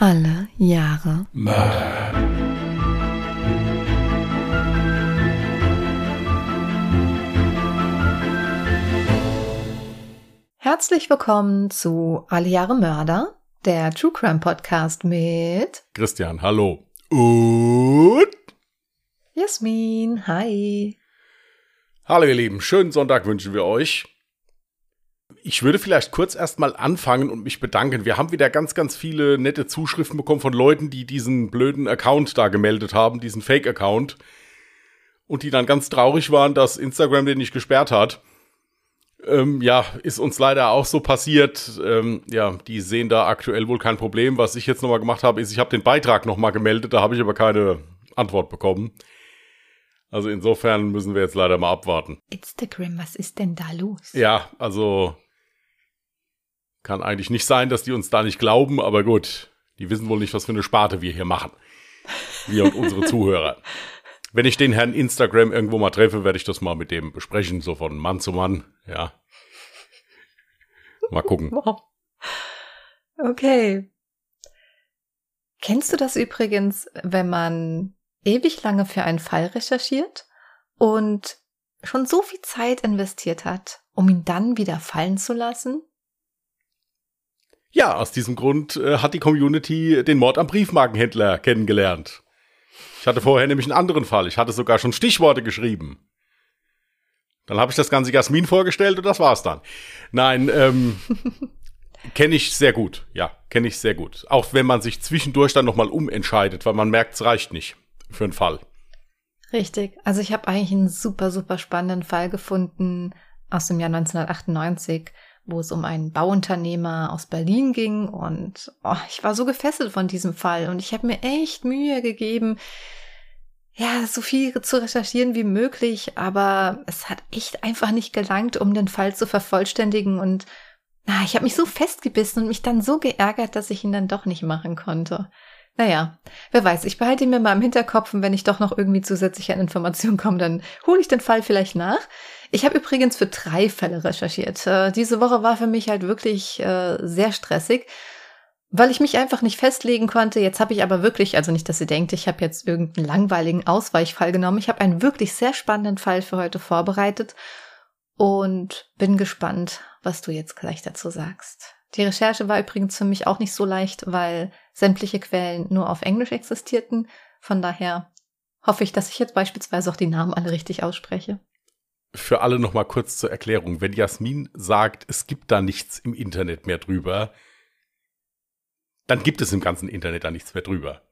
Alle Jahre Mörder. Herzlich willkommen zu Alle Jahre Mörder, der True Crime Podcast mit Christian, hallo. Und Jasmin. Hi. hallo ihr Lieben, schönen Sonntag wünschen wir euch. Ich würde vielleicht kurz erstmal anfangen und mich bedanken. Wir haben wieder ganz, ganz viele nette Zuschriften bekommen von Leuten, die diesen blöden Account da gemeldet haben, diesen Fake-Account. Und die dann ganz traurig waren, dass Instagram den nicht gesperrt hat. Ähm, ja, ist uns leider auch so passiert. Ähm, ja, die sehen da aktuell wohl kein Problem. Was ich jetzt nochmal gemacht habe, ist, ich habe den Beitrag nochmal gemeldet, da habe ich aber keine Antwort bekommen. Also insofern müssen wir jetzt leider mal abwarten. Instagram, was ist denn da los? Ja, also kann eigentlich nicht sein, dass die uns da nicht glauben, aber gut, die wissen wohl nicht, was für eine Sparte wir hier machen. Wir und unsere Zuhörer. Wenn ich den Herrn Instagram irgendwo mal treffe, werde ich das mal mit dem besprechen, so von Mann zu Mann, ja. Mal gucken. Wow. Okay. Kennst du das übrigens, wenn man ewig lange für einen Fall recherchiert und schon so viel Zeit investiert hat, um ihn dann wieder fallen zu lassen? Ja, aus diesem Grund äh, hat die Community den Mord am Briefmarkenhändler kennengelernt. Ich hatte vorher nämlich einen anderen Fall. Ich hatte sogar schon Stichworte geschrieben. Dann habe ich das ganze Jasmin vorgestellt und das war's dann. Nein, ähm, kenne ich sehr gut. Ja, kenne ich sehr gut. Auch wenn man sich zwischendurch dann nochmal umentscheidet, weil man merkt, es reicht nicht für einen Fall. Richtig. Also ich habe eigentlich einen super, super spannenden Fall gefunden aus dem Jahr 1998, wo es um einen Bauunternehmer aus Berlin ging. Und oh, ich war so gefesselt von diesem Fall und ich habe mir echt Mühe gegeben, ja, so viel zu recherchieren wie möglich, aber es hat echt einfach nicht gelangt, um den Fall zu vervollständigen und na, ich habe mich so festgebissen und mich dann so geärgert, dass ich ihn dann doch nicht machen konnte. Naja, wer weiß, ich behalte ihn mir mal im Hinterkopf und wenn ich doch noch irgendwie zusätzlich an Informationen komme, dann hole ich den Fall vielleicht nach. Ich habe übrigens für drei Fälle recherchiert. Äh, diese Woche war für mich halt wirklich äh, sehr stressig, weil ich mich einfach nicht festlegen konnte. Jetzt habe ich aber wirklich, also nicht, dass ihr denkt, ich habe jetzt irgendeinen langweiligen Ausweichfall genommen. Ich habe einen wirklich sehr spannenden Fall für heute vorbereitet und bin gespannt, was du jetzt gleich dazu sagst. Die Recherche war übrigens für mich auch nicht so leicht, weil sämtliche Quellen nur auf Englisch existierten. Von daher hoffe ich, dass ich jetzt beispielsweise auch die Namen alle richtig ausspreche. Für alle nochmal kurz zur Erklärung. Wenn Jasmin sagt, es gibt da nichts im Internet mehr drüber, dann gibt es im ganzen Internet da nichts mehr drüber.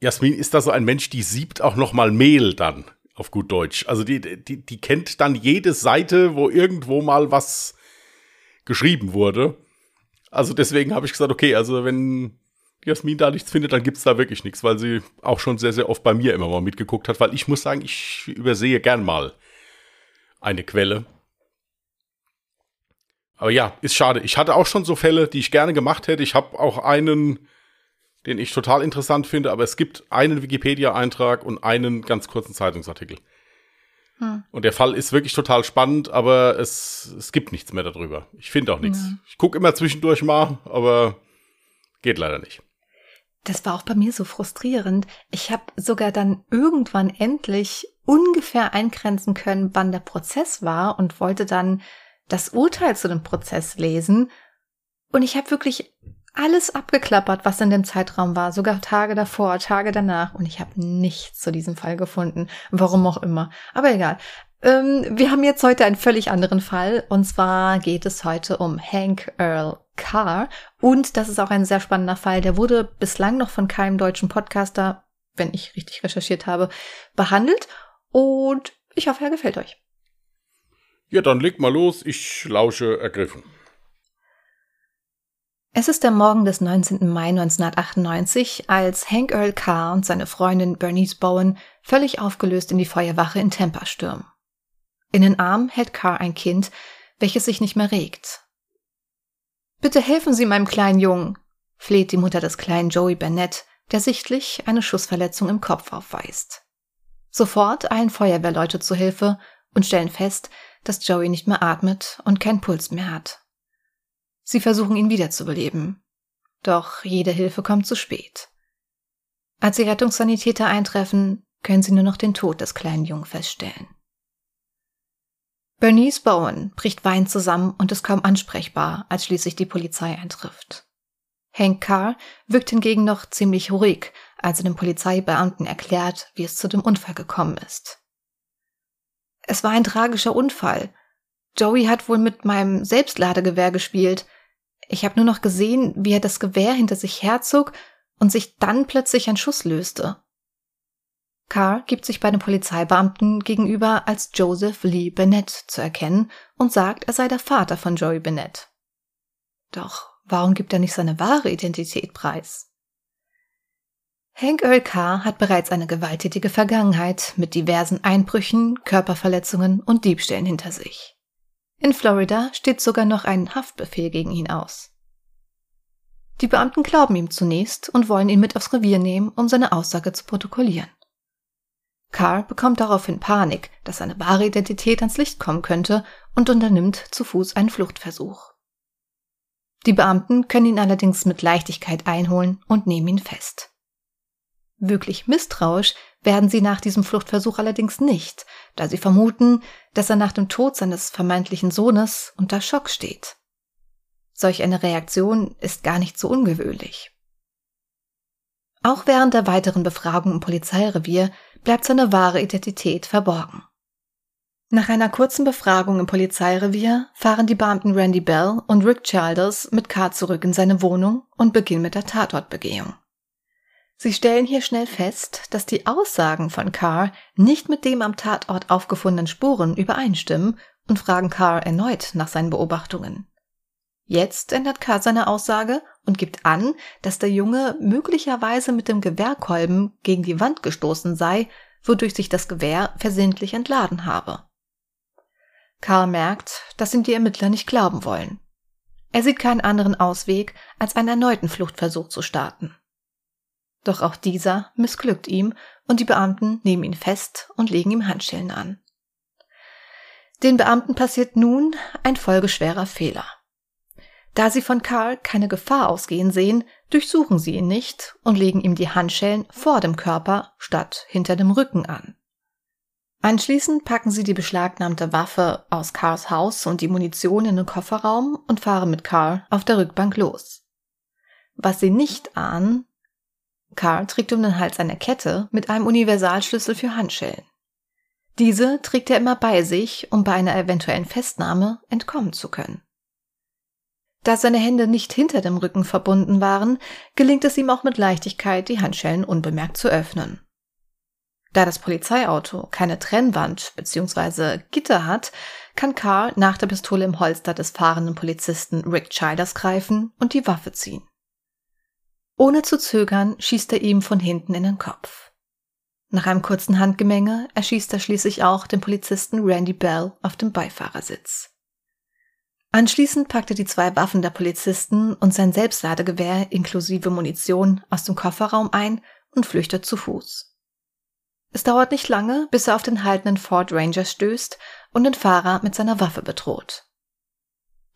Jasmin ist da so ein Mensch, die siebt auch noch mal Mehl dann, auf gut Deutsch. Also die, die, die kennt dann jede Seite, wo irgendwo mal was geschrieben wurde. Also deswegen habe ich gesagt, okay, also wenn Jasmin da nichts findet, dann gibt's da wirklich nichts, weil sie auch schon sehr, sehr oft bei mir immer mal mitgeguckt hat, weil ich muss sagen, ich übersehe gern mal eine Quelle. Aber ja, ist schade. Ich hatte auch schon so Fälle, die ich gerne gemacht hätte. Ich habe auch einen, den ich total interessant finde, aber es gibt einen Wikipedia-Eintrag und einen ganz kurzen Zeitungsartikel. Hm. Und der Fall ist wirklich total spannend, aber es, es gibt nichts mehr darüber. Ich finde auch nichts. Ja. Ich gucke immer zwischendurch mal, aber geht leider nicht. Das war auch bei mir so frustrierend. Ich habe sogar dann irgendwann endlich ungefähr eingrenzen können, wann der Prozess war und wollte dann das Urteil zu dem Prozess lesen. Und ich habe wirklich alles abgeklappert, was in dem Zeitraum war, sogar Tage davor, Tage danach. Und ich habe nichts zu diesem Fall gefunden. Warum auch immer. Aber egal. Ähm, wir haben jetzt heute einen völlig anderen Fall. Und zwar geht es heute um Hank Earl Carr. Und das ist auch ein sehr spannender Fall. Der wurde bislang noch von keinem deutschen Podcaster, wenn ich richtig recherchiert habe, behandelt. Und ich hoffe, er gefällt euch. Ja, dann leg mal los. Ich lausche ergriffen. Es ist der Morgen des 19. Mai 1998, als Hank Earl Carr und seine Freundin Bernice Bowen völlig aufgelöst in die Feuerwache in Tampa stürmen. In den Arm hält Carr ein Kind, welches sich nicht mehr regt. Bitte helfen Sie meinem kleinen Jungen, fleht die Mutter des kleinen Joey Burnett, der sichtlich eine Schussverletzung im Kopf aufweist. Sofort eilen Feuerwehrleute zu Hilfe und stellen fest, dass Joey nicht mehr atmet und keinen Puls mehr hat. Sie versuchen ihn wiederzubeleben. doch jede Hilfe kommt zu spät. Als die Rettungssanitäter eintreffen, können sie nur noch den Tod des kleinen Jungen feststellen. Bernice Bowen bricht weinend zusammen und ist kaum ansprechbar, als schließlich die Polizei eintrifft. Hank Carr wirkt hingegen noch ziemlich ruhig, als er dem Polizeibeamten erklärt, wie es zu dem Unfall gekommen ist. Es war ein tragischer Unfall. Joey hat wohl mit meinem Selbstladegewehr gespielt. Ich habe nur noch gesehen, wie er das Gewehr hinter sich herzog und sich dann plötzlich ein Schuss löste. Carr gibt sich bei den Polizeibeamten gegenüber als Joseph Lee Bennett zu erkennen und sagt, er sei der Vater von Joey Bennett. Doch warum gibt er nicht seine wahre Identität preis? Hank Earl Carr hat bereits eine gewalttätige Vergangenheit mit diversen Einbrüchen, Körperverletzungen und Diebstählen hinter sich. In Florida steht sogar noch ein Haftbefehl gegen ihn aus. Die Beamten glauben ihm zunächst und wollen ihn mit aufs Revier nehmen, um seine Aussage zu protokollieren. Carl bekommt daraufhin Panik, dass seine wahre Identität ans Licht kommen könnte und unternimmt zu Fuß einen Fluchtversuch. Die Beamten können ihn allerdings mit Leichtigkeit einholen und nehmen ihn fest. Wirklich misstrauisch werden sie nach diesem Fluchtversuch allerdings nicht, da sie vermuten, dass er nach dem Tod seines vermeintlichen Sohnes unter Schock steht. Solch eine Reaktion ist gar nicht so ungewöhnlich. Auch während der weiteren Befragung im Polizeirevier bleibt seine wahre Identität verborgen. Nach einer kurzen Befragung im Polizeirevier fahren die Beamten Randy Bell und Rick Childers mit Carr zurück in seine Wohnung und beginnen mit der Tatortbegehung. Sie stellen hier schnell fest, dass die Aussagen von Carr nicht mit dem am Tatort aufgefundenen Spuren übereinstimmen und fragen Carr erneut nach seinen Beobachtungen. Jetzt ändert Carr seine Aussage und gibt an, dass der Junge möglicherweise mit dem Gewehrkolben gegen die Wand gestoßen sei, wodurch sich das Gewehr versehentlich entladen habe. Carl merkt, dass ihm die Ermittler nicht glauben wollen. Er sieht keinen anderen Ausweg, als einen erneuten Fluchtversuch zu starten. Doch auch dieser missglückt ihm und die Beamten nehmen ihn fest und legen ihm Handschellen an. Den Beamten passiert nun ein folgeschwerer Fehler. Da sie von Karl keine Gefahr ausgehen sehen, durchsuchen sie ihn nicht und legen ihm die Handschellen vor dem Körper statt hinter dem Rücken an. Anschließend packen sie die beschlagnahmte Waffe aus Carls Haus und die Munition in den Kofferraum und fahren mit Carl auf der Rückbank los. Was sie nicht ahnen, Carl trägt um den Hals eine Kette mit einem Universalschlüssel für Handschellen. Diese trägt er immer bei sich, um bei einer eventuellen Festnahme entkommen zu können. Da seine Hände nicht hinter dem Rücken verbunden waren, gelingt es ihm auch mit Leichtigkeit, die Handschellen unbemerkt zu öffnen. Da das Polizeiauto keine Trennwand bzw. Gitter hat, kann Carl nach der Pistole im Holster des fahrenden Polizisten Rick Childers greifen und die Waffe ziehen. Ohne zu zögern schießt er ihm von hinten in den Kopf. Nach einem kurzen Handgemenge erschießt er schließlich auch den Polizisten Randy Bell auf dem Beifahrersitz. Anschließend packt er die zwei Waffen der Polizisten und sein Selbstladegewehr inklusive Munition aus dem Kofferraum ein und flüchtet zu Fuß. Es dauert nicht lange, bis er auf den haltenden Ford Ranger stößt und den Fahrer mit seiner Waffe bedroht.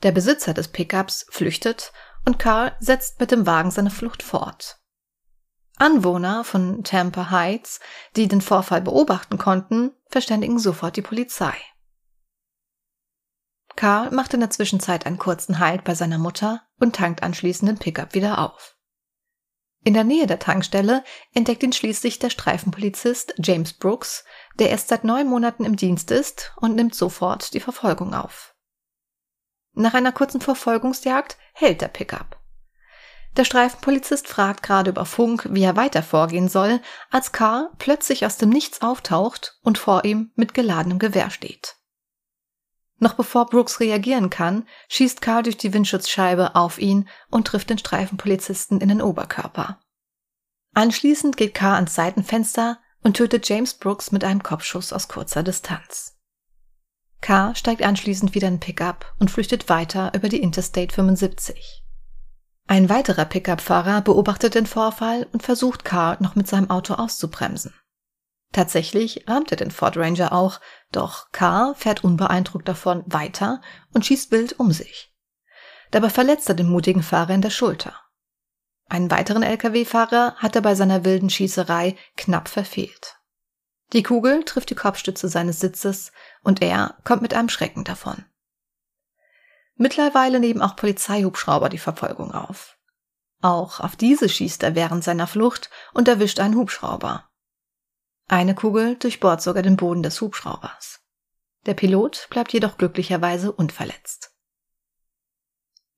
Der Besitzer des Pickups flüchtet und Carl setzt mit dem Wagen seine Flucht fort. Anwohner von Tampa Heights, die den Vorfall beobachten konnten, verständigen sofort die Polizei. Karl macht in der Zwischenzeit einen kurzen Halt bei seiner Mutter und tankt anschließend den Pickup wieder auf. In der Nähe der Tankstelle entdeckt ihn schließlich der Streifenpolizist James Brooks, der erst seit neun Monaten im Dienst ist und nimmt sofort die Verfolgung auf. Nach einer kurzen Verfolgungsjagd hält der Pickup. Der Streifenpolizist fragt gerade über Funk, wie er weiter vorgehen soll, als Carl plötzlich aus dem Nichts auftaucht und vor ihm mit geladenem Gewehr steht. Noch bevor Brooks reagieren kann, schießt Carl durch die Windschutzscheibe auf ihn und trifft den Streifenpolizisten in den Oberkörper. Anschließend geht Carl ans Seitenfenster und tötet James Brooks mit einem Kopfschuss aus kurzer Distanz. Carr steigt anschließend wieder in Pickup und flüchtet weiter über die Interstate 75. Ein weiterer Pickup-Fahrer beobachtet den Vorfall und versucht Carr noch mit seinem Auto auszubremsen. Tatsächlich rammt er den Ford Ranger auch, doch Carr fährt unbeeindruckt davon weiter und schießt wild um sich. Dabei verletzt er den mutigen Fahrer in der Schulter. Einen weiteren Lkw-Fahrer hat er bei seiner wilden Schießerei knapp verfehlt. Die Kugel trifft die Kopfstütze seines Sitzes und er kommt mit einem Schrecken davon. Mittlerweile nehmen auch Polizeihubschrauber die Verfolgung auf. Auch auf diese schießt er während seiner Flucht und erwischt einen Hubschrauber. Eine Kugel durchbohrt sogar den Boden des Hubschraubers. Der Pilot bleibt jedoch glücklicherweise unverletzt.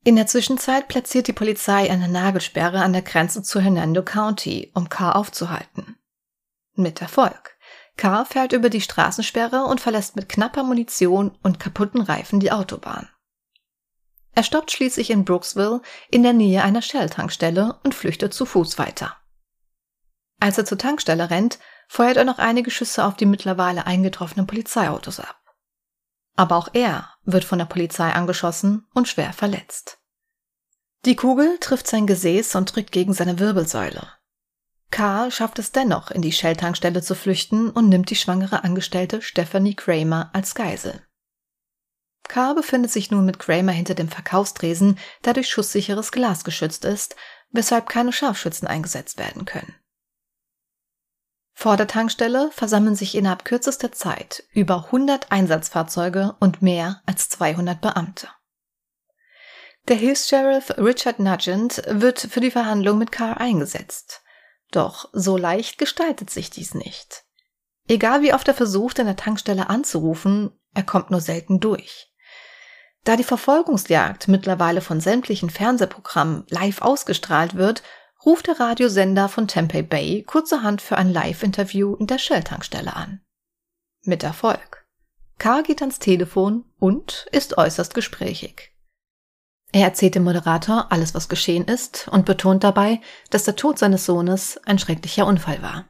In der Zwischenzeit platziert die Polizei eine Nagelsperre an der Grenze zu Hernando County, um Carr aufzuhalten. Mit Erfolg. Carr fährt über die Straßensperre und verlässt mit knapper Munition und kaputten Reifen die Autobahn. Er stoppt schließlich in Brooksville in der Nähe einer Shell-Tankstelle und flüchtet zu Fuß weiter. Als er zur Tankstelle rennt, feuert er noch einige Schüsse auf die mittlerweile eingetroffenen Polizeiautos ab. Aber auch er wird von der Polizei angeschossen und schwer verletzt. Die Kugel trifft sein Gesäß und drückt gegen seine Wirbelsäule. Carl schafft es dennoch, in die Shell-Tankstelle zu flüchten und nimmt die schwangere Angestellte Stephanie Kramer als Geisel. Carr befindet sich nun mit Kramer hinter dem Verkaufstresen, der durch schusssicheres Glas geschützt ist, weshalb keine Scharfschützen eingesetzt werden können. Vor der Tankstelle versammeln sich innerhalb kürzester Zeit über 100 Einsatzfahrzeuge und mehr als 200 Beamte. Der Hilfs-Sheriff Richard Nugent wird für die Verhandlung mit Carr eingesetzt. Doch so leicht gestaltet sich dies nicht. Egal wie oft er versucht, an der Tankstelle anzurufen, er kommt nur selten durch. Da die Verfolgungsjagd mittlerweile von sämtlichen Fernsehprogrammen live ausgestrahlt wird, ruft der Radiosender von Tempe Bay kurzerhand für ein Live-Interview in der Shell-Tankstelle an. Mit Erfolg. Carr geht ans Telefon und ist äußerst gesprächig. Er erzählt dem Moderator alles, was geschehen ist und betont dabei, dass der Tod seines Sohnes ein schrecklicher Unfall war.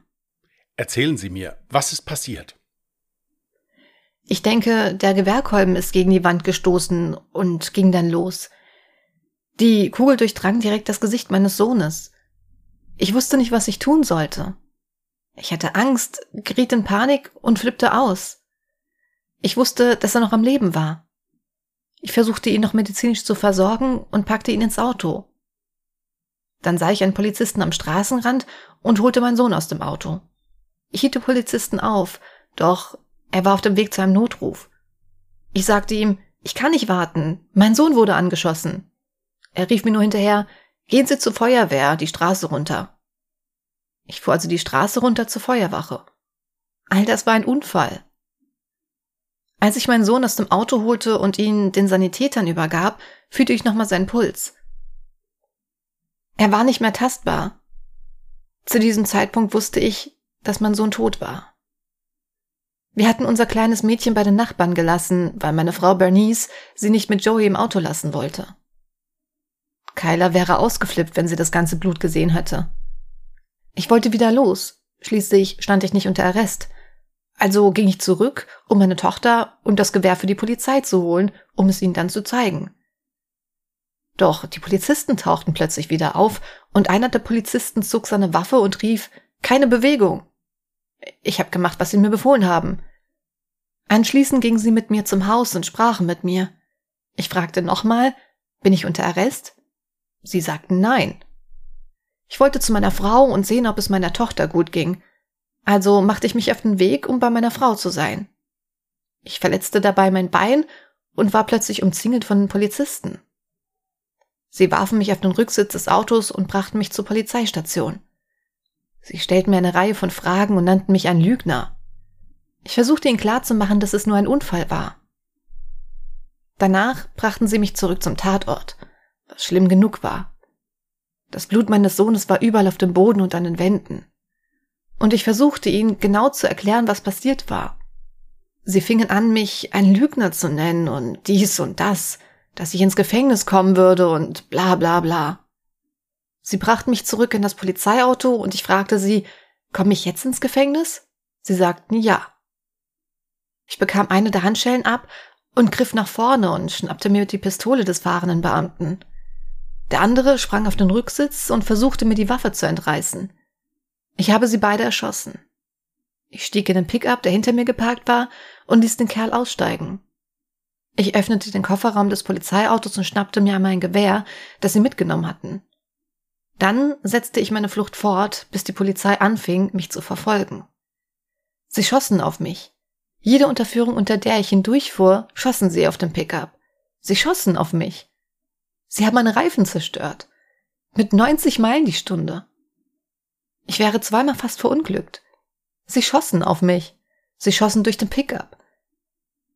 Erzählen Sie mir, was ist passiert? Ich denke, der Gewehrkolben ist gegen die Wand gestoßen und ging dann los. Die Kugel durchdrang direkt das Gesicht meines Sohnes. Ich wusste nicht, was ich tun sollte. Ich hatte Angst, geriet in Panik und flippte aus. Ich wusste, dass er noch am Leben war. Ich versuchte ihn noch medizinisch zu versorgen und packte ihn ins Auto. Dann sah ich einen Polizisten am Straßenrand und holte meinen Sohn aus dem Auto. Ich hielt den Polizisten auf, doch er war auf dem Weg zu einem Notruf. Ich sagte ihm, ich kann nicht warten, mein Sohn wurde angeschossen. Er rief mir nur hinterher, Gehen Sie zur Feuerwehr, die Straße runter. Ich fuhr also die Straße runter zur Feuerwache. All das war ein Unfall. Als ich meinen Sohn aus dem Auto holte und ihn den Sanitätern übergab, fühlte ich nochmal seinen Puls. Er war nicht mehr tastbar. Zu diesem Zeitpunkt wusste ich, dass mein Sohn tot war. Wir hatten unser kleines Mädchen bei den Nachbarn gelassen, weil meine Frau Bernice sie nicht mit Joey im Auto lassen wollte. Kyla wäre ausgeflippt, wenn sie das ganze Blut gesehen hätte. Ich wollte wieder los. Schließlich stand ich nicht unter Arrest. Also ging ich zurück, um meine Tochter und das Gewehr für die Polizei zu holen, um es ihnen dann zu zeigen. Doch die Polizisten tauchten plötzlich wieder auf und einer der Polizisten zog seine Waffe und rief Keine Bewegung. Ich habe gemacht, was sie mir befohlen haben. Anschließend gingen sie mit mir zum Haus und sprachen mit mir. Ich fragte nochmal, bin ich unter Arrest? Sie sagten nein. Ich wollte zu meiner Frau und sehen, ob es meiner Tochter gut ging. Also machte ich mich auf den Weg, um bei meiner Frau zu sein. Ich verletzte dabei mein Bein und war plötzlich umzingelt von den Polizisten. Sie warfen mich auf den Rücksitz des Autos und brachten mich zur Polizeistation. Sie stellten mir eine Reihe von Fragen und nannten mich ein Lügner. Ich versuchte ihnen klarzumachen, dass es nur ein Unfall war. Danach brachten sie mich zurück zum Tatort was schlimm genug war. Das Blut meines Sohnes war überall auf dem Boden und an den Wänden. Und ich versuchte ihnen genau zu erklären, was passiert war. Sie fingen an, mich ein Lügner zu nennen und dies und das, dass ich ins Gefängnis kommen würde und bla bla bla. Sie brachten mich zurück in das Polizeiauto und ich fragte sie, komme ich jetzt ins Gefängnis? Sie sagten ja. Ich bekam eine der Handschellen ab und griff nach vorne und schnappte mir die Pistole des fahrenden Beamten. Der andere sprang auf den Rücksitz und versuchte mir die Waffe zu entreißen. Ich habe sie beide erschossen. Ich stieg in den Pickup, der hinter mir geparkt war, und ließ den Kerl aussteigen. Ich öffnete den Kofferraum des Polizeiautos und schnappte mir mein Gewehr, das sie mitgenommen hatten. Dann setzte ich meine Flucht fort, bis die Polizei anfing, mich zu verfolgen. Sie schossen auf mich. Jede Unterführung, unter der ich hindurchfuhr, schossen sie auf den Pickup. Sie schossen auf mich. Sie haben meine Reifen zerstört. Mit 90 Meilen die Stunde. Ich wäre zweimal fast verunglückt. Sie schossen auf mich. Sie schossen durch den Pickup.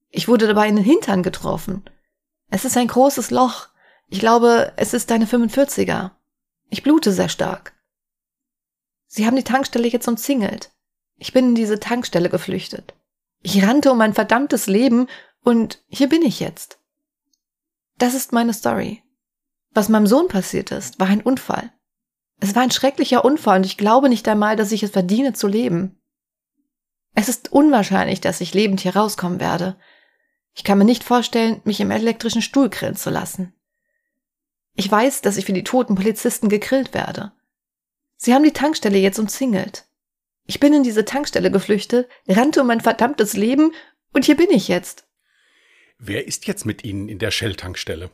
Ich wurde dabei in den Hintern getroffen. Es ist ein großes Loch. Ich glaube, es ist eine 45er. Ich blute sehr stark. Sie haben die Tankstelle jetzt umzingelt. Ich bin in diese Tankstelle geflüchtet. Ich rannte um mein verdammtes Leben und hier bin ich jetzt. Das ist meine Story. Was meinem Sohn passiert ist, war ein Unfall. Es war ein schrecklicher Unfall und ich glaube nicht einmal, dass ich es verdiene zu leben. Es ist unwahrscheinlich, dass ich lebend hier rauskommen werde. Ich kann mir nicht vorstellen, mich im elektrischen Stuhl grillen zu lassen. Ich weiß, dass ich für die toten Polizisten gegrillt werde. Sie haben die Tankstelle jetzt umzingelt. Ich bin in diese Tankstelle geflüchtet, rannte um mein verdammtes Leben und hier bin ich jetzt. Wer ist jetzt mit Ihnen in der Shell-Tankstelle?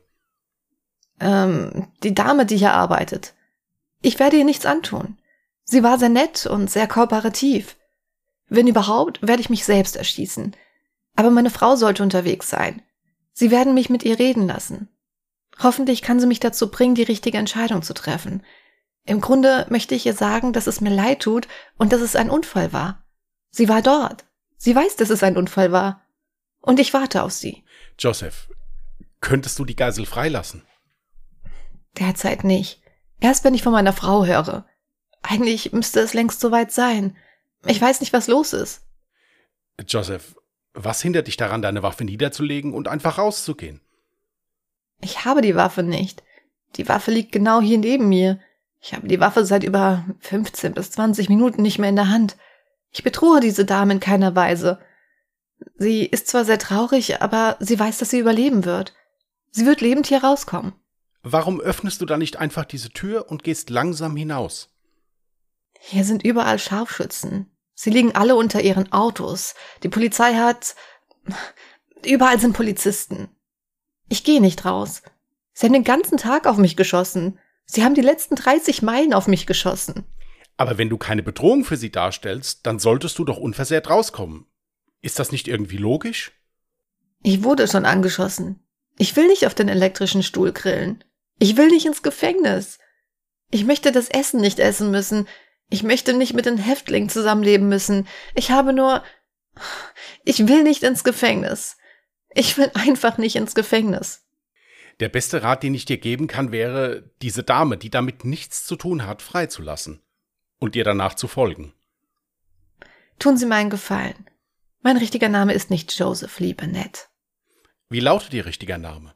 Ähm, die Dame, die hier arbeitet. Ich werde ihr nichts antun. Sie war sehr nett und sehr kooperativ. Wenn überhaupt, werde ich mich selbst erschießen. Aber meine Frau sollte unterwegs sein. Sie werden mich mit ihr reden lassen. Hoffentlich kann sie mich dazu bringen, die richtige Entscheidung zu treffen. Im Grunde möchte ich ihr sagen, dass es mir leid tut und dass es ein Unfall war. Sie war dort. Sie weiß, dass es ein Unfall war. Und ich warte auf sie. Joseph, könntest du die Geisel freilassen? Derzeit nicht. Erst wenn ich von meiner Frau höre. Eigentlich müsste es längst soweit sein. Ich weiß nicht, was los ist. Joseph, was hindert dich daran, deine Waffe niederzulegen und einfach rauszugehen? Ich habe die Waffe nicht. Die Waffe liegt genau hier neben mir. Ich habe die Waffe seit über 15 bis 20 Minuten nicht mehr in der Hand. Ich bedrohe diese Dame in keiner Weise. Sie ist zwar sehr traurig, aber sie weiß, dass sie überleben wird. Sie wird lebend hier rauskommen. Warum öffnest du dann nicht einfach diese Tür und gehst langsam hinaus? Hier sind überall Scharfschützen. Sie liegen alle unter ihren Autos. Die Polizei hat. Überall sind Polizisten. Ich gehe nicht raus. Sie haben den ganzen Tag auf mich geschossen. Sie haben die letzten 30 Meilen auf mich geschossen. Aber wenn du keine Bedrohung für sie darstellst, dann solltest du doch unversehrt rauskommen. Ist das nicht irgendwie logisch? Ich wurde schon angeschossen. Ich will nicht auf den elektrischen Stuhl grillen. Ich will nicht ins Gefängnis. Ich möchte das Essen nicht essen müssen. Ich möchte nicht mit den Häftlingen zusammenleben müssen. Ich habe nur. Ich will nicht ins Gefängnis. Ich will einfach nicht ins Gefängnis. Der beste Rat, den ich dir geben kann, wäre, diese Dame, die damit nichts zu tun hat, freizulassen und dir danach zu folgen. Tun Sie mir einen Gefallen. Mein richtiger Name ist nicht Joseph Lee Burnett. Wie lautet Ihr richtiger Name?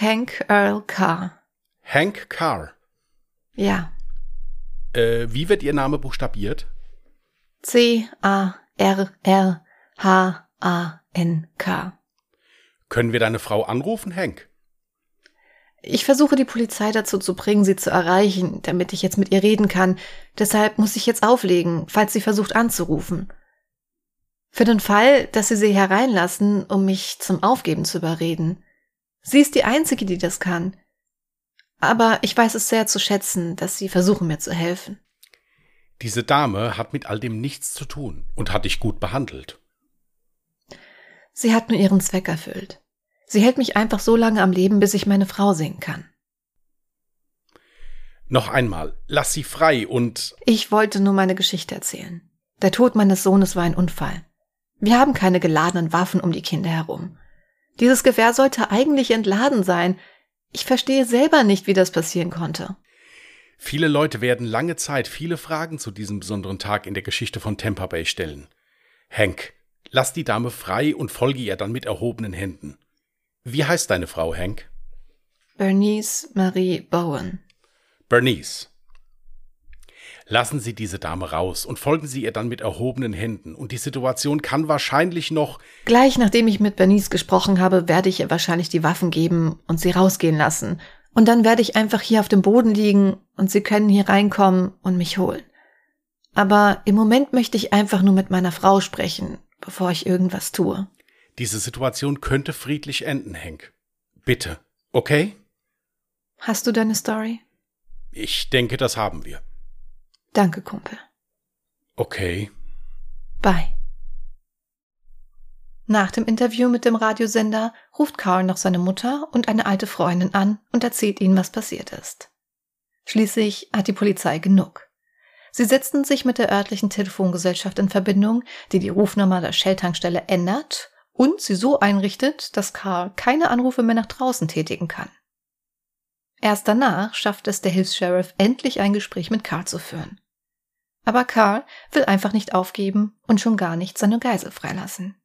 Hank Earl Carr. Hank Carr. Ja. Äh, wie wird Ihr Name buchstabiert? C-A-R-R-H-A-N-K. Können wir deine Frau anrufen, Hank? Ich versuche die Polizei dazu zu bringen, sie zu erreichen, damit ich jetzt mit ihr reden kann. Deshalb muss ich jetzt auflegen, falls sie versucht anzurufen. Für den Fall, dass sie sie hereinlassen, um mich zum Aufgeben zu überreden. Sie ist die Einzige, die das kann. Aber ich weiß es sehr zu schätzen, dass Sie versuchen mir zu helfen. Diese Dame hat mit all dem nichts zu tun und hat dich gut behandelt. Sie hat nur ihren Zweck erfüllt. Sie hält mich einfach so lange am Leben, bis ich meine Frau sehen kann. Noch einmal, lass sie frei und. Ich wollte nur meine Geschichte erzählen. Der Tod meines Sohnes war ein Unfall. Wir haben keine geladenen Waffen um die Kinder herum. Dieses Gewehr sollte eigentlich entladen sein, ich verstehe selber nicht, wie das passieren konnte. Viele Leute werden lange Zeit viele Fragen zu diesem besonderen Tag in der Geschichte von Tampa Bay stellen. Hank, lass die Dame frei und folge ihr dann mit erhobenen Händen. Wie heißt deine Frau, Hank? Bernice Marie Bowen. Bernice. Lassen Sie diese Dame raus und folgen Sie ihr dann mit erhobenen Händen. Und die Situation kann wahrscheinlich noch. Gleich nachdem ich mit Bernice gesprochen habe, werde ich ihr wahrscheinlich die Waffen geben und sie rausgehen lassen. Und dann werde ich einfach hier auf dem Boden liegen und sie können hier reinkommen und mich holen. Aber im Moment möchte ich einfach nur mit meiner Frau sprechen, bevor ich irgendwas tue. Diese Situation könnte friedlich enden, Hank. Bitte, okay? Hast du deine Story? Ich denke, das haben wir. Danke, Kumpel. Okay. Bye. Nach dem Interview mit dem Radiosender ruft Carl noch seine Mutter und eine alte Freundin an und erzählt ihnen, was passiert ist. Schließlich hat die Polizei genug. Sie setzten sich mit der örtlichen Telefongesellschaft in Verbindung, die die Rufnummer der Shell-Tankstelle ändert und sie so einrichtet, dass Carl keine Anrufe mehr nach draußen tätigen kann. Erst danach schafft es der Hilfs-Sheriff endlich ein Gespräch mit Carl zu führen. Aber Carl will einfach nicht aufgeben und schon gar nicht seine Geisel freilassen.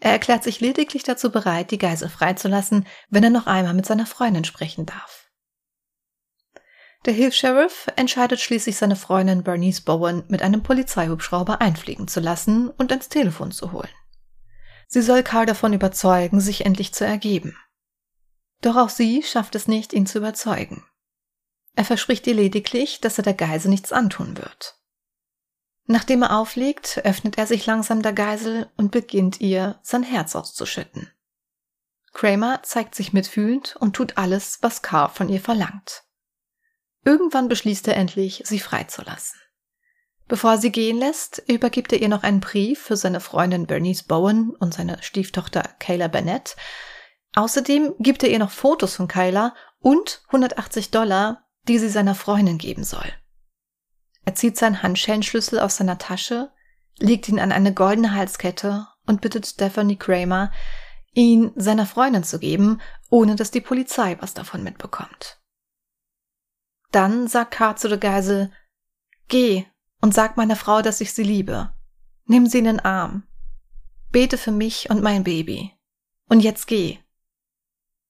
Er erklärt sich lediglich dazu bereit, die Geisel freizulassen, wenn er noch einmal mit seiner Freundin sprechen darf. Der Hilfs-Sheriff entscheidet schließlich, seine Freundin Bernice Bowen mit einem Polizeihubschrauber einfliegen zu lassen und ins Telefon zu holen. Sie soll Carl davon überzeugen, sich endlich zu ergeben. Doch auch sie schafft es nicht, ihn zu überzeugen. Er verspricht ihr lediglich, dass er der Geisel nichts antun wird. Nachdem er auflegt, öffnet er sich langsam der Geisel und beginnt ihr sein Herz auszuschütten. Kramer zeigt sich mitfühlend und tut alles, was Carl von ihr verlangt. Irgendwann beschließt er endlich, sie freizulassen. Bevor er sie gehen lässt, übergibt er ihr noch einen Brief für seine Freundin Bernice Bowen und seine Stieftochter Kayla Bennett. Außerdem gibt er ihr noch Fotos von Kayla und 180 Dollar, die sie seiner Freundin geben soll. Er zieht seinen Handschellenschlüssel aus seiner Tasche, legt ihn an eine goldene Halskette und bittet Stephanie Kramer, ihn seiner Freundin zu geben, ohne dass die Polizei was davon mitbekommt. Dann sagt K. zu der Geisel, Geh und sag meiner Frau, dass ich sie liebe. Nimm sie in den Arm. Bete für mich und mein Baby. Und jetzt geh.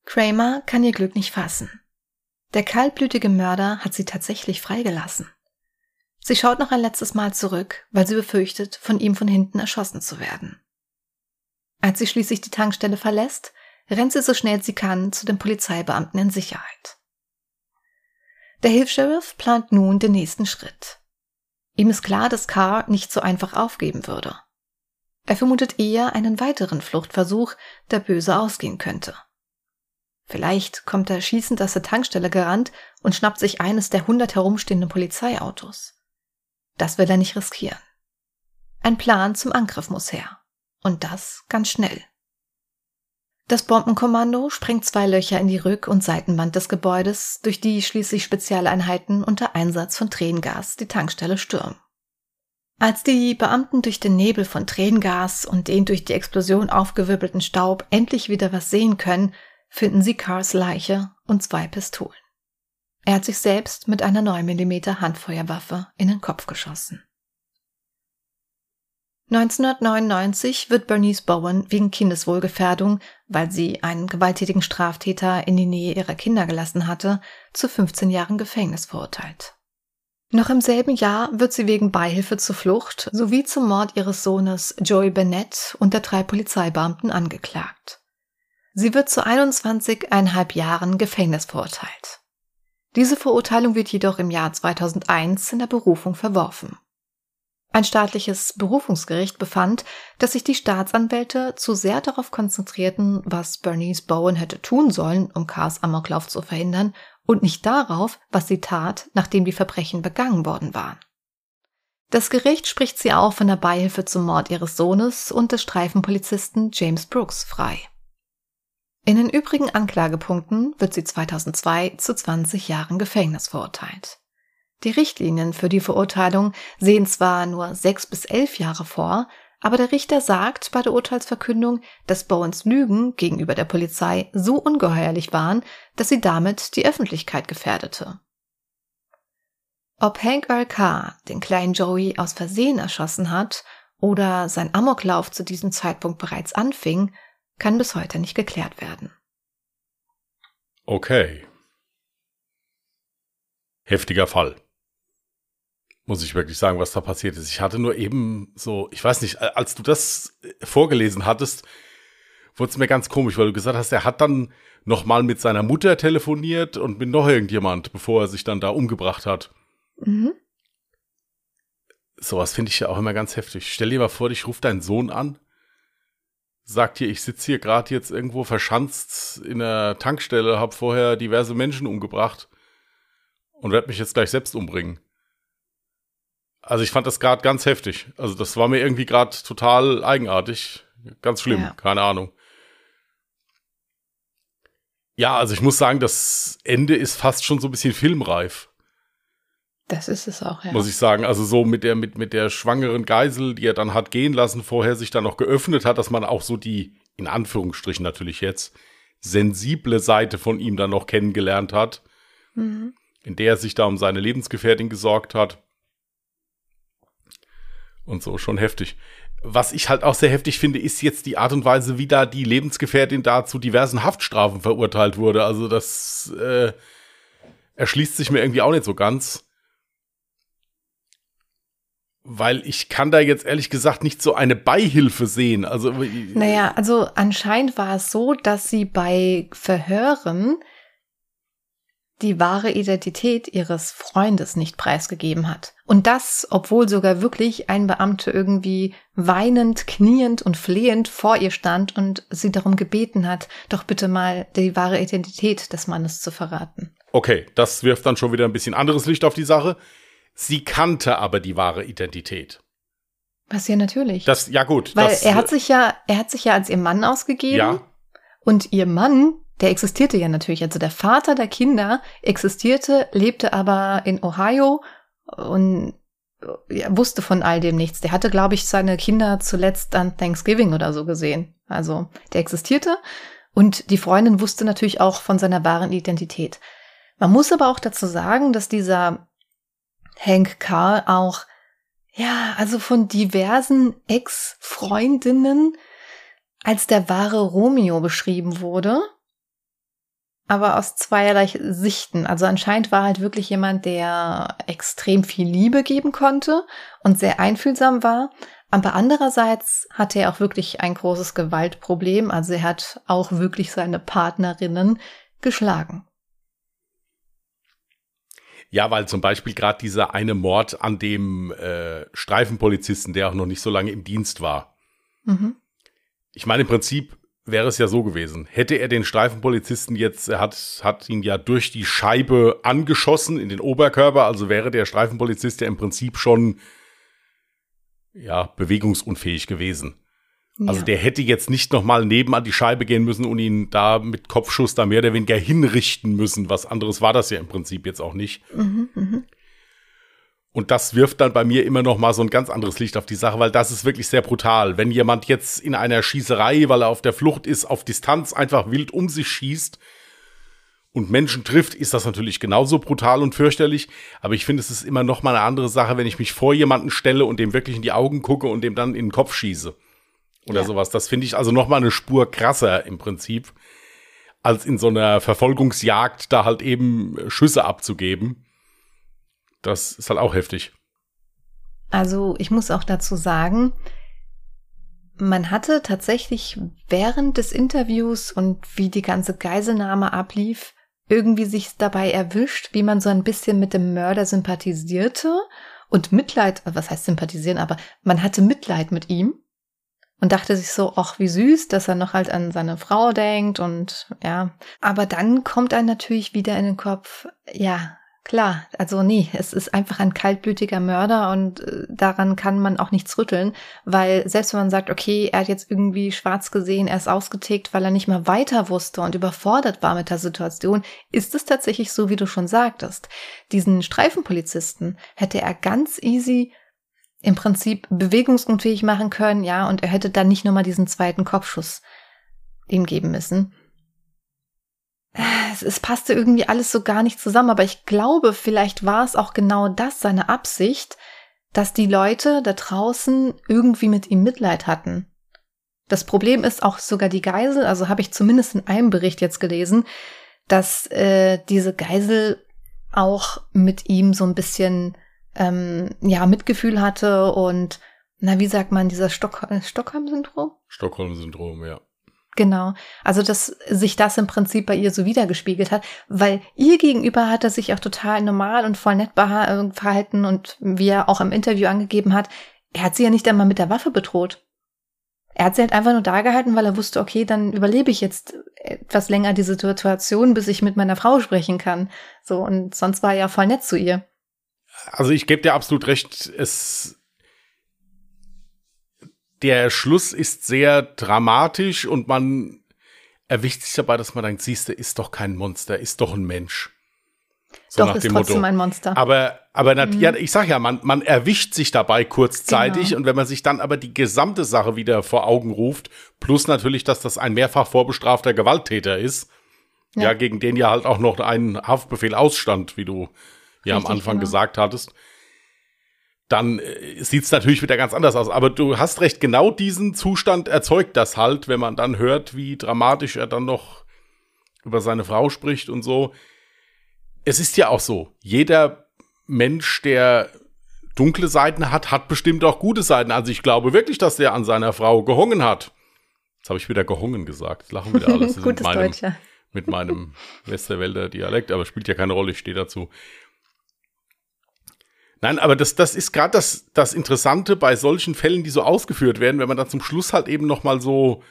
Kramer kann ihr Glück nicht fassen. Der kaltblütige Mörder hat sie tatsächlich freigelassen. Sie schaut noch ein letztes Mal zurück, weil sie befürchtet, von ihm von hinten erschossen zu werden. Als sie schließlich die Tankstelle verlässt, rennt sie so schnell sie kann zu den Polizeibeamten in Sicherheit. Der Hilfsheriff plant nun den nächsten Schritt. Ihm ist klar, dass Carr nicht so einfach aufgeben würde. Er vermutet eher einen weiteren Fluchtversuch, der böse ausgehen könnte. Vielleicht kommt er schießend aus der Tankstelle gerannt und schnappt sich eines der hundert herumstehenden Polizeiautos. Das will er nicht riskieren. Ein Plan zum Angriff muss her. Und das ganz schnell. Das Bombenkommando sprengt zwei Löcher in die Rück- und Seitenwand des Gebäudes, durch die schließlich Spezialeinheiten unter Einsatz von Tränengas die Tankstelle stürmen. Als die Beamten durch den Nebel von Tränengas und den durch die Explosion aufgewirbelten Staub endlich wieder was sehen können, finden sie Cars Leiche und zwei Pistolen. Er hat sich selbst mit einer 9 mm Handfeuerwaffe in den Kopf geschossen. 1999 wird Bernice Bowen wegen Kindeswohlgefährdung, weil sie einen gewalttätigen Straftäter in die Nähe ihrer Kinder gelassen hatte, zu 15 Jahren Gefängnis verurteilt. Noch im selben Jahr wird sie wegen Beihilfe zur Flucht sowie zum Mord ihres Sohnes Joey Bennett und der drei Polizeibeamten angeklagt. Sie wird zu 21,5 Jahren Gefängnis verurteilt. Diese Verurteilung wird jedoch im Jahr 2001 in der Berufung verworfen. Ein staatliches Berufungsgericht befand, dass sich die Staatsanwälte zu sehr darauf konzentrierten, was Bernice Bowen hätte tun sollen, um Cars Amoklauf zu verhindern, und nicht darauf, was sie tat, nachdem die Verbrechen begangen worden waren. Das Gericht spricht sie auch von der Beihilfe zum Mord ihres Sohnes und des Streifenpolizisten James Brooks frei. In den übrigen Anklagepunkten wird sie 2002 zu 20 Jahren Gefängnis verurteilt. Die Richtlinien für die Verurteilung sehen zwar nur sechs bis elf Jahre vor, aber der Richter sagt bei der Urteilsverkündung, dass Bowens Lügen gegenüber der Polizei so ungeheuerlich waren, dass sie damit die Öffentlichkeit gefährdete. Ob Hank Earl Carr den kleinen Joey aus Versehen erschossen hat oder sein Amoklauf zu diesem Zeitpunkt bereits anfing, kann bis heute nicht geklärt werden. Okay. Heftiger Fall muss ich wirklich sagen, was da passiert ist. Ich hatte nur eben so, ich weiß nicht, als du das vorgelesen hattest, wurde es mir ganz komisch, weil du gesagt hast, er hat dann noch mal mit seiner Mutter telefoniert und mit noch irgendjemand, bevor er sich dann da umgebracht hat. Mhm. Sowas finde ich ja auch immer ganz heftig. Stell dir mal vor, dich ruft dein Sohn an, sagt dir, ich sitze hier gerade jetzt irgendwo verschanzt in der Tankstelle, habe vorher diverse Menschen umgebracht und werde mich jetzt gleich selbst umbringen. Also ich fand das gerade ganz heftig. Also das war mir irgendwie gerade total eigenartig. Ganz schlimm, ja. keine Ahnung. Ja, also ich muss sagen, das Ende ist fast schon so ein bisschen filmreif. Das ist es auch, ja. Muss ich sagen. Also so mit der, mit, mit der schwangeren Geisel, die er dann hat gehen lassen, vorher sich dann noch geöffnet hat, dass man auch so die, in Anführungsstrichen natürlich jetzt, sensible Seite von ihm dann noch kennengelernt hat. Mhm. In der er sich da um seine Lebensgefährtin gesorgt hat. Und so, schon heftig. Was ich halt auch sehr heftig finde, ist jetzt die Art und Weise, wie da die Lebensgefährtin da zu diversen Haftstrafen verurteilt wurde. Also das äh, erschließt sich mir irgendwie auch nicht so ganz. Weil ich kann da jetzt ehrlich gesagt nicht so eine Beihilfe sehen. Also, naja, also anscheinend war es so, dass sie bei Verhören die wahre Identität ihres Freundes nicht preisgegeben hat. Und das, obwohl sogar wirklich ein Beamter irgendwie weinend, kniend und flehend vor ihr stand und sie darum gebeten hat, doch bitte mal die wahre Identität des Mannes zu verraten. Okay, das wirft dann schon wieder ein bisschen anderes Licht auf die Sache. Sie kannte aber die wahre Identität. Was ja natürlich. Das, ja gut. Weil das, er hat sich ja, er hat sich ja als ihr Mann ausgegeben. Ja. Und ihr Mann der existierte ja natürlich. Also der Vater der Kinder existierte, lebte aber in Ohio und wusste von all dem nichts. Der hatte, glaube ich, seine Kinder zuletzt an Thanksgiving oder so gesehen. Also der existierte und die Freundin wusste natürlich auch von seiner wahren Identität. Man muss aber auch dazu sagen, dass dieser Hank Carr auch, ja, also von diversen Ex-Freundinnen als der wahre Romeo beschrieben wurde aber aus zweierlei Sichten. Also anscheinend war halt wirklich jemand, der extrem viel Liebe geben konnte und sehr einfühlsam war. Aber andererseits hatte er auch wirklich ein großes Gewaltproblem. Also er hat auch wirklich seine Partnerinnen geschlagen. Ja, weil zum Beispiel gerade dieser eine Mord an dem äh, Streifenpolizisten, der auch noch nicht so lange im Dienst war. Mhm. Ich meine, im Prinzip wäre es ja so gewesen. Hätte er den Streifenpolizisten jetzt, er hat, hat ihn ja durch die Scheibe angeschossen in den Oberkörper, also wäre der Streifenpolizist ja im Prinzip schon ja, bewegungsunfähig gewesen. Ja. Also der hätte jetzt nicht nochmal nebenan die Scheibe gehen müssen und ihn da mit Kopfschuss da mehr oder weniger hinrichten müssen. Was anderes war das ja im Prinzip jetzt auch nicht. Mhm, mh. Und das wirft dann bei mir immer noch mal so ein ganz anderes Licht auf die Sache, weil das ist wirklich sehr brutal. Wenn jemand jetzt in einer Schießerei, weil er auf der Flucht ist, auf Distanz einfach wild um sich schießt und Menschen trifft, ist das natürlich genauso brutal und fürchterlich. Aber ich finde, es ist immer noch mal eine andere Sache, wenn ich mich vor jemanden stelle und dem wirklich in die Augen gucke und dem dann in den Kopf schieße. Oder ja. sowas. Das finde ich also noch mal eine Spur krasser im Prinzip, als in so einer Verfolgungsjagd da halt eben Schüsse abzugeben. Das ist halt auch heftig. Also ich muss auch dazu sagen, man hatte tatsächlich während des Interviews und wie die ganze Geiselnahme ablief, irgendwie sich dabei erwischt, wie man so ein bisschen mit dem Mörder sympathisierte und Mitleid, was heißt sympathisieren, aber man hatte Mitleid mit ihm und dachte sich so, ach, wie süß, dass er noch halt an seine Frau denkt und ja. Aber dann kommt einem natürlich wieder in den Kopf, ja, Klar, also nee, es ist einfach ein kaltblütiger Mörder und äh, daran kann man auch nichts rütteln, weil selbst wenn man sagt, okay, er hat jetzt irgendwie schwarz gesehen, er ist ausgetickt, weil er nicht mal weiter wusste und überfordert war mit der Situation, ist es tatsächlich so, wie du schon sagtest. Diesen Streifenpolizisten hätte er ganz easy im Prinzip bewegungsunfähig machen können, ja, und er hätte dann nicht nochmal diesen zweiten Kopfschuss ihm geben müssen es, es passte irgendwie alles so gar nicht zusammen, aber ich glaube, vielleicht war es auch genau das seine Absicht, dass die Leute da draußen irgendwie mit ihm Mitleid hatten. Das Problem ist auch sogar die Geisel, also habe ich zumindest in einem Bericht jetzt gelesen, dass äh, diese Geisel auch mit ihm so ein bisschen ähm, ja Mitgefühl hatte und na wie sagt man dieser Stock Stockholm-Syndrom? Stockholm-Syndrom, ja. Genau. Also, dass sich das im Prinzip bei ihr so wiedergespiegelt hat, weil ihr gegenüber hat er sich auch total normal und voll nett äh, verhalten und wie er auch im Interview angegeben hat, er hat sie ja nicht einmal mit der Waffe bedroht. er hat sie halt einfach nur da gehalten, weil er wusste, okay, dann überlebe ich jetzt etwas länger diese Situation, bis ich mit meiner Frau sprechen kann. So, und sonst war er ja voll nett zu ihr. Also ich gebe dir absolut recht, es der Schluss ist sehr dramatisch und man erwischt sich dabei, dass man denkt, siehst du, ist doch kein Monster, ist doch ein Mensch. So Doch, ist trotzdem Motto. ein Monster. Aber, aber mhm. ja, ich sag ja, man, man erwischt sich dabei kurzzeitig genau. und wenn man sich dann aber die gesamte Sache wieder vor Augen ruft, plus natürlich, dass das ein mehrfach vorbestrafter Gewalttäter ist, ja, ja gegen den ja halt auch noch ein Haftbefehl ausstand, wie du ja am Anfang genau. gesagt hattest, dann äh, sieht es natürlich wieder ganz anders aus. Aber du hast recht, genau diesen Zustand erzeugt das halt, wenn man dann hört, wie dramatisch er dann noch über seine Frau spricht und so es ist ja auch so, jeder Mensch, der dunkle Seiten hat, hat bestimmt auch gute Seiten. Also ich glaube wirklich, dass der an seiner Frau gehungen hat. Jetzt habe ich wieder gehungen gesagt. Jetzt lachen wieder alles. Gutes mit meinem, Deutsch, ja. mit meinem Westerwälder Dialekt, aber spielt ja keine Rolle, ich stehe dazu. Nein, aber das, das ist gerade das, das Interessante bei solchen Fällen, die so ausgeführt werden, wenn man dann zum Schluss halt eben noch mal so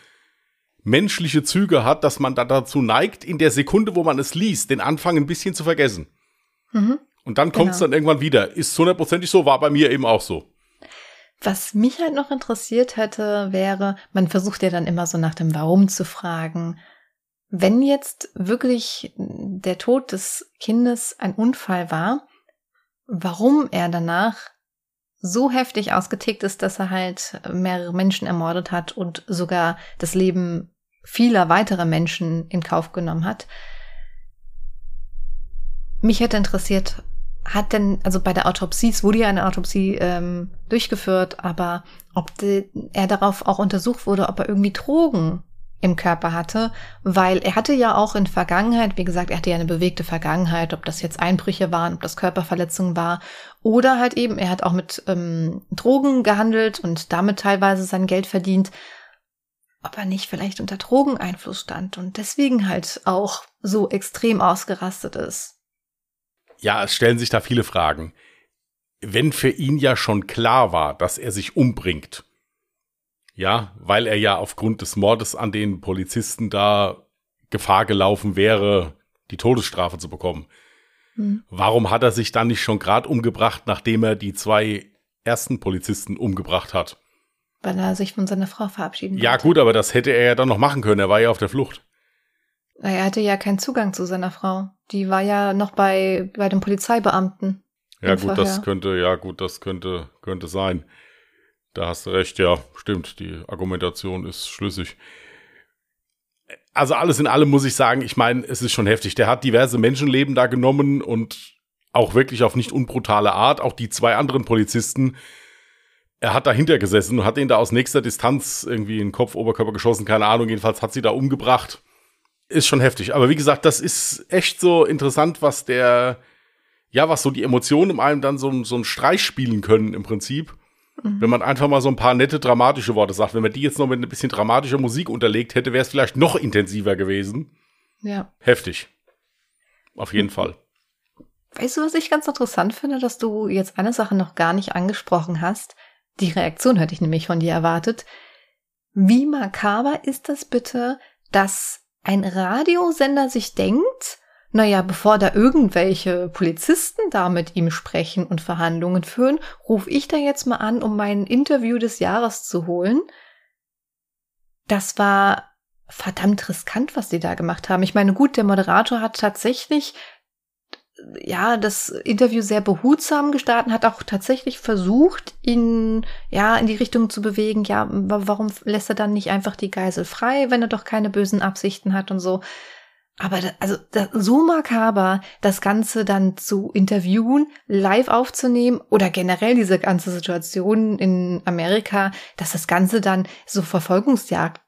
menschliche Züge hat, dass man da dazu neigt, in der Sekunde, wo man es liest, den Anfang ein bisschen zu vergessen. Mhm. Und dann kommt es genau. dann irgendwann wieder. Ist hundertprozentig so, war bei mir eben auch so. Was mich halt noch interessiert hätte, wäre, man versucht ja dann immer so nach dem Warum zu fragen. Wenn jetzt wirklich der Tod des Kindes ein Unfall war, warum er danach so heftig ausgetickt ist, dass er halt mehrere Menschen ermordet hat und sogar das Leben vieler weiterer Menschen in Kauf genommen hat. Mich hätte interessiert, hat denn, also bei der Autopsie, es wurde ja eine Autopsie ähm, durchgeführt, aber ob die, er darauf auch untersucht wurde, ob er irgendwie Drogen im Körper hatte, weil er hatte ja auch in Vergangenheit, wie gesagt, er hatte ja eine bewegte Vergangenheit, ob das jetzt Einbrüche waren, ob das Körperverletzungen war oder halt eben, er hat auch mit ähm, Drogen gehandelt und damit teilweise sein Geld verdient, ob er nicht vielleicht unter Drogeneinfluss stand und deswegen halt auch so extrem ausgerastet ist. Ja, es stellen sich da viele Fragen. Wenn für ihn ja schon klar war, dass er sich umbringt, ja, weil er ja aufgrund des Mordes an den Polizisten da Gefahr gelaufen wäre, die Todesstrafe zu bekommen. Hm. Warum hat er sich dann nicht schon gerade umgebracht, nachdem er die zwei ersten Polizisten umgebracht hat? Weil er sich von seiner Frau verabschieden Ja, gut, aber das hätte er ja dann noch machen können. Er war ja auf der Flucht. Er hatte ja keinen Zugang zu seiner Frau. Die war ja noch bei, bei dem Polizeibeamten. Ja, gut, Verhör. das könnte, ja, gut, das könnte, könnte sein. Da hast du recht, ja, stimmt. Die Argumentation ist schlüssig. Also alles in allem muss ich sagen, ich meine, es ist schon heftig. Der hat diverse Menschenleben da genommen und auch wirklich auf nicht unbrutale Art. Auch die zwei anderen Polizisten, er hat dahinter gesessen und hat ihn da aus nächster Distanz irgendwie in den Kopf, Oberkörper geschossen, keine Ahnung. Jedenfalls hat sie da umgebracht. Ist schon heftig. Aber wie gesagt, das ist echt so interessant, was der, ja, was so die Emotionen in einem dann so, so einen Streich spielen können im Prinzip. Mhm. Wenn man einfach mal so ein paar nette, dramatische Worte sagt. Wenn man die jetzt noch mit ein bisschen dramatischer Musik unterlegt hätte, wäre es vielleicht noch intensiver gewesen. Ja. Heftig. Auf jeden mhm. Fall. Weißt du, was ich ganz interessant finde, dass du jetzt eine Sache noch gar nicht angesprochen hast? Die Reaktion hätte ich nämlich von dir erwartet. Wie makaber ist das bitte, dass ein Radiosender sich denkt, naja, bevor da irgendwelche Polizisten da mit ihm sprechen und Verhandlungen führen, rufe ich da jetzt mal an, um mein Interview des Jahres zu holen. Das war verdammt riskant, was die da gemacht haben. Ich meine, gut, der Moderator hat tatsächlich ja, das Interview sehr behutsam gestartet, hat auch tatsächlich versucht, ihn ja in die Richtung zu bewegen, ja, warum lässt er dann nicht einfach die Geisel frei, wenn er doch keine bösen Absichten hat und so. Aber da, also da, so makaber, das Ganze dann zu interviewen, live aufzunehmen oder generell diese ganze Situation in Amerika, dass das Ganze dann so Verfolgungsjagd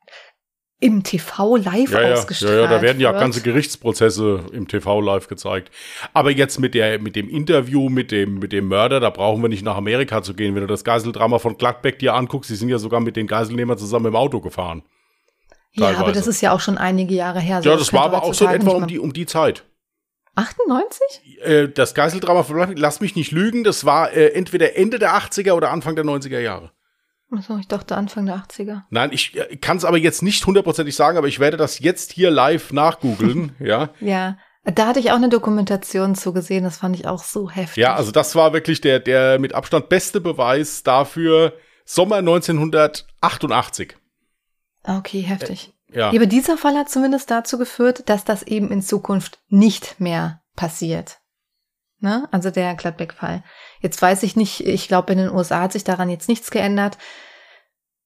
im TV live ja, ausgestrahlt ja, ja, da werden ja auch ganze Gerichtsprozesse im TV live gezeigt. Aber jetzt mit der, mit dem Interview mit dem, mit dem Mörder, da brauchen wir nicht nach Amerika zu gehen. Wenn du das Geiseldrama von Gladbeck dir anguckst, die sind ja sogar mit den Geiselnehmern zusammen im Auto gefahren. Ja, aber das ist ja auch schon einige Jahre her. So ja, das war aber auch so etwa um die, um die Zeit. 98? Äh, das Geiseldrama von Lass mich nicht lügen, das war äh, entweder Ende der 80er oder Anfang der 90er Jahre. Achso, ich dachte Anfang der 80er. Nein, ich äh, kann es aber jetzt nicht hundertprozentig sagen, aber ich werde das jetzt hier live nachgoogeln, ja. Ja, da hatte ich auch eine Dokumentation zugesehen, das fand ich auch so heftig. Ja, also das war wirklich der, der mit Abstand beste Beweis dafür, Sommer 1988. Okay, heftig. Äh, ja. ja. Aber dieser Fall hat zumindest dazu geführt, dass das eben in Zukunft nicht mehr passiert. Ne? Also der Gladbeck-Fall. Jetzt weiß ich nicht, ich glaube, in den USA hat sich daran jetzt nichts geändert.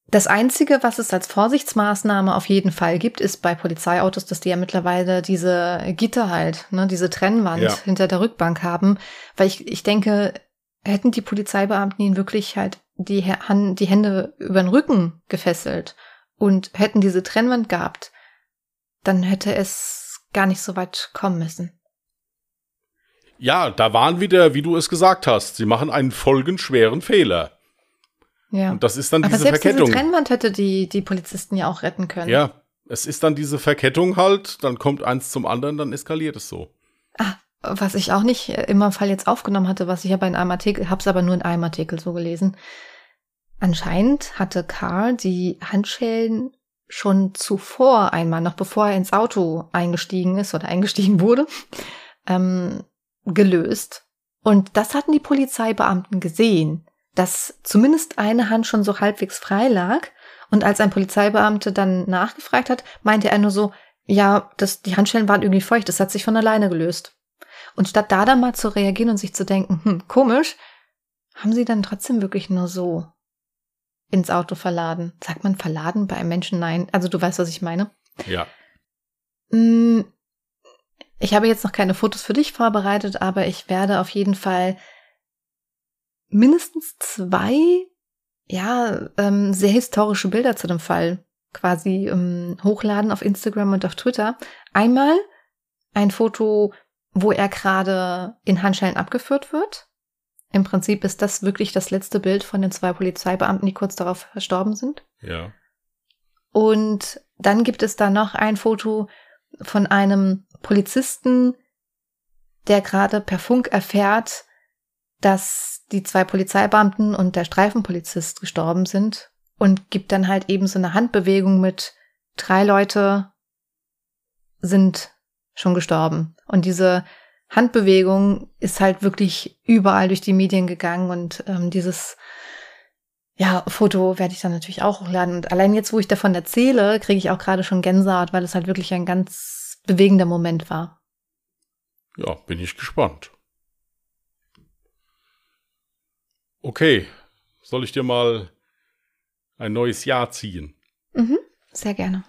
Das Einzige, was es als Vorsichtsmaßnahme auf jeden Fall gibt, ist bei Polizeiautos, dass die ja mittlerweile diese Gitter halt, ne, diese Trennwand ja. hinter der Rückbank haben. Weil ich, ich denke, hätten die Polizeibeamten ihn wirklich halt die, die Hände über den Rücken gefesselt und hätten diese Trennwand gehabt, dann hätte es gar nicht so weit kommen müssen. Ja, da waren wieder, wie du es gesagt hast, sie machen einen folgenschweren Fehler. Ja. Und das ist dann Aber diese selbst Verkettung. Diese Trennwand hätte die, die Polizisten ja auch retten können. Ja, es ist dann diese Verkettung halt, dann kommt eins zum anderen, dann eskaliert es so. Ah, was ich auch nicht im Fall jetzt aufgenommen hatte, was ich aber in einem Artikel, hab's aber nur in einem Artikel so gelesen. Anscheinend hatte Karl die Handschellen schon zuvor einmal, noch bevor er ins Auto eingestiegen ist oder eingestiegen wurde, ähm, gelöst. Und das hatten die Polizeibeamten gesehen, dass zumindest eine Hand schon so halbwegs frei lag. Und als ein Polizeibeamte dann nachgefragt hat, meinte er nur so, ja, das, die Handschellen waren irgendwie feucht, das hat sich von alleine gelöst. Und statt da dann mal zu reagieren und sich zu denken, hm, komisch, haben sie dann trotzdem wirklich nur so ins Auto verladen. Sagt man verladen bei einem Menschen? Nein. Also du weißt, was ich meine. Ja. Hm, ich habe jetzt noch keine Fotos für dich vorbereitet, aber ich werde auf jeden Fall mindestens zwei, ja, ähm, sehr historische Bilder zu dem Fall quasi ähm, hochladen auf Instagram und auf Twitter. Einmal ein Foto, wo er gerade in Handschellen abgeführt wird. Im Prinzip ist das wirklich das letzte Bild von den zwei Polizeibeamten, die kurz darauf verstorben sind. Ja. Und dann gibt es da noch ein Foto von einem Polizisten, der gerade per Funk erfährt, dass die zwei Polizeibeamten und der Streifenpolizist gestorben sind und gibt dann halt eben so eine Handbewegung mit drei Leute sind schon gestorben. Und diese Handbewegung ist halt wirklich überall durch die Medien gegangen und ähm, dieses ja, Foto werde ich dann natürlich auch hochladen. Und allein jetzt, wo ich davon erzähle, kriege ich auch gerade schon Gänsehaut, weil es halt wirklich ein ganz bewegender Moment war. Ja, bin ich gespannt. Okay, soll ich dir mal ein neues Jahr ziehen? Mhm, sehr gerne.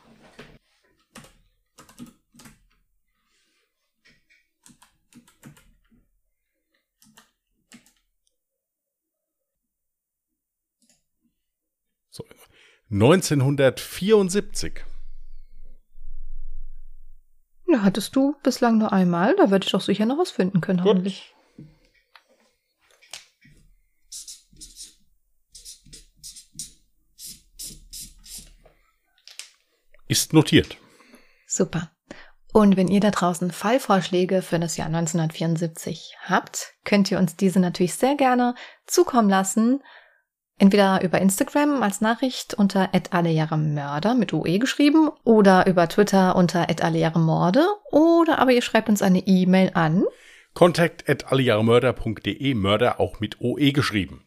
So, 1974. Ja, hattest du bislang nur einmal. Da werde ich doch sicher noch was finden können, Gut. hoffentlich. Ist notiert. Super. Und wenn ihr da draußen Fallvorschläge für das Jahr 1974 habt, könnt ihr uns diese natürlich sehr gerne zukommen lassen Entweder über Instagram als Nachricht unter Mörder mit UE geschrieben oder über Twitter unter Morde oder aber ihr schreibt uns eine E-Mail an Kontakt at allejahremörder.de, Mörder auch mit OE geschrieben.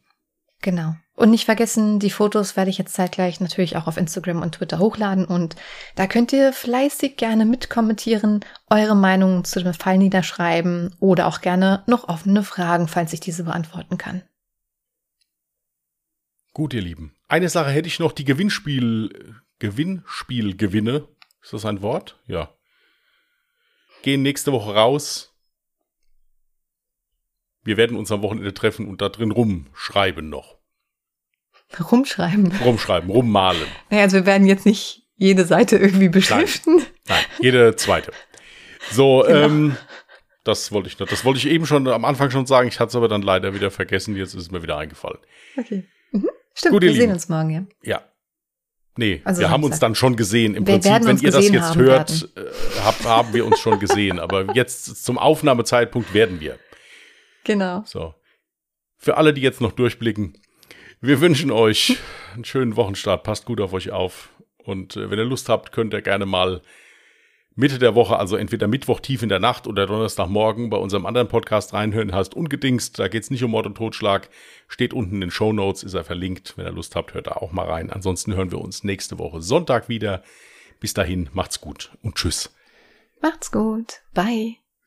Genau. Und nicht vergessen, die Fotos werde ich jetzt zeitgleich natürlich auch auf Instagram und Twitter hochladen und da könnt ihr fleißig gerne mitkommentieren, eure Meinung zu dem Fall niederschreiben oder auch gerne noch offene Fragen, falls ich diese beantworten kann. Gut, ihr Lieben. Eine Sache hätte ich noch, die Gewinnspiel, Gewinnspielgewinne. Ist das ein Wort? Ja. Gehen nächste Woche raus. Wir werden uns am Wochenende treffen und da drin rumschreiben noch. Rumschreiben? Rumschreiben, rummalen. Naja, also wir werden jetzt nicht jede Seite irgendwie beschriften. Nein, Nein jede zweite. So, genau. ähm, das wollte ich noch. Das wollte ich eben schon am Anfang schon sagen. Ich hatte es aber dann leider wieder vergessen. Jetzt ist es mir wieder eingefallen. Okay. Mhm. Stimmt, Gut, wir sehen uns morgen, ja. Ja. Nee, also wir haben uns dann schon gesehen. Im wir Prinzip, wenn ihr das jetzt hört, äh, hab, haben wir uns schon gesehen. Aber jetzt zum Aufnahmezeitpunkt werden wir. Genau. So. Für alle, die jetzt noch durchblicken. Wir wünschen euch einen schönen Wochenstart. Passt gut auf euch auf. Und äh, wenn ihr Lust habt, könnt ihr gerne mal Mitte der Woche, also entweder Mittwoch tief in der Nacht oder Donnerstagmorgen bei unserem anderen Podcast reinhören. Heißt ungedingst, da geht es nicht um Mord und Totschlag. Steht unten in den Show Notes, ist er verlinkt. Wenn ihr Lust habt, hört da auch mal rein. Ansonsten hören wir uns nächste Woche Sonntag wieder. Bis dahin, macht's gut und tschüss. Macht's gut. Bye.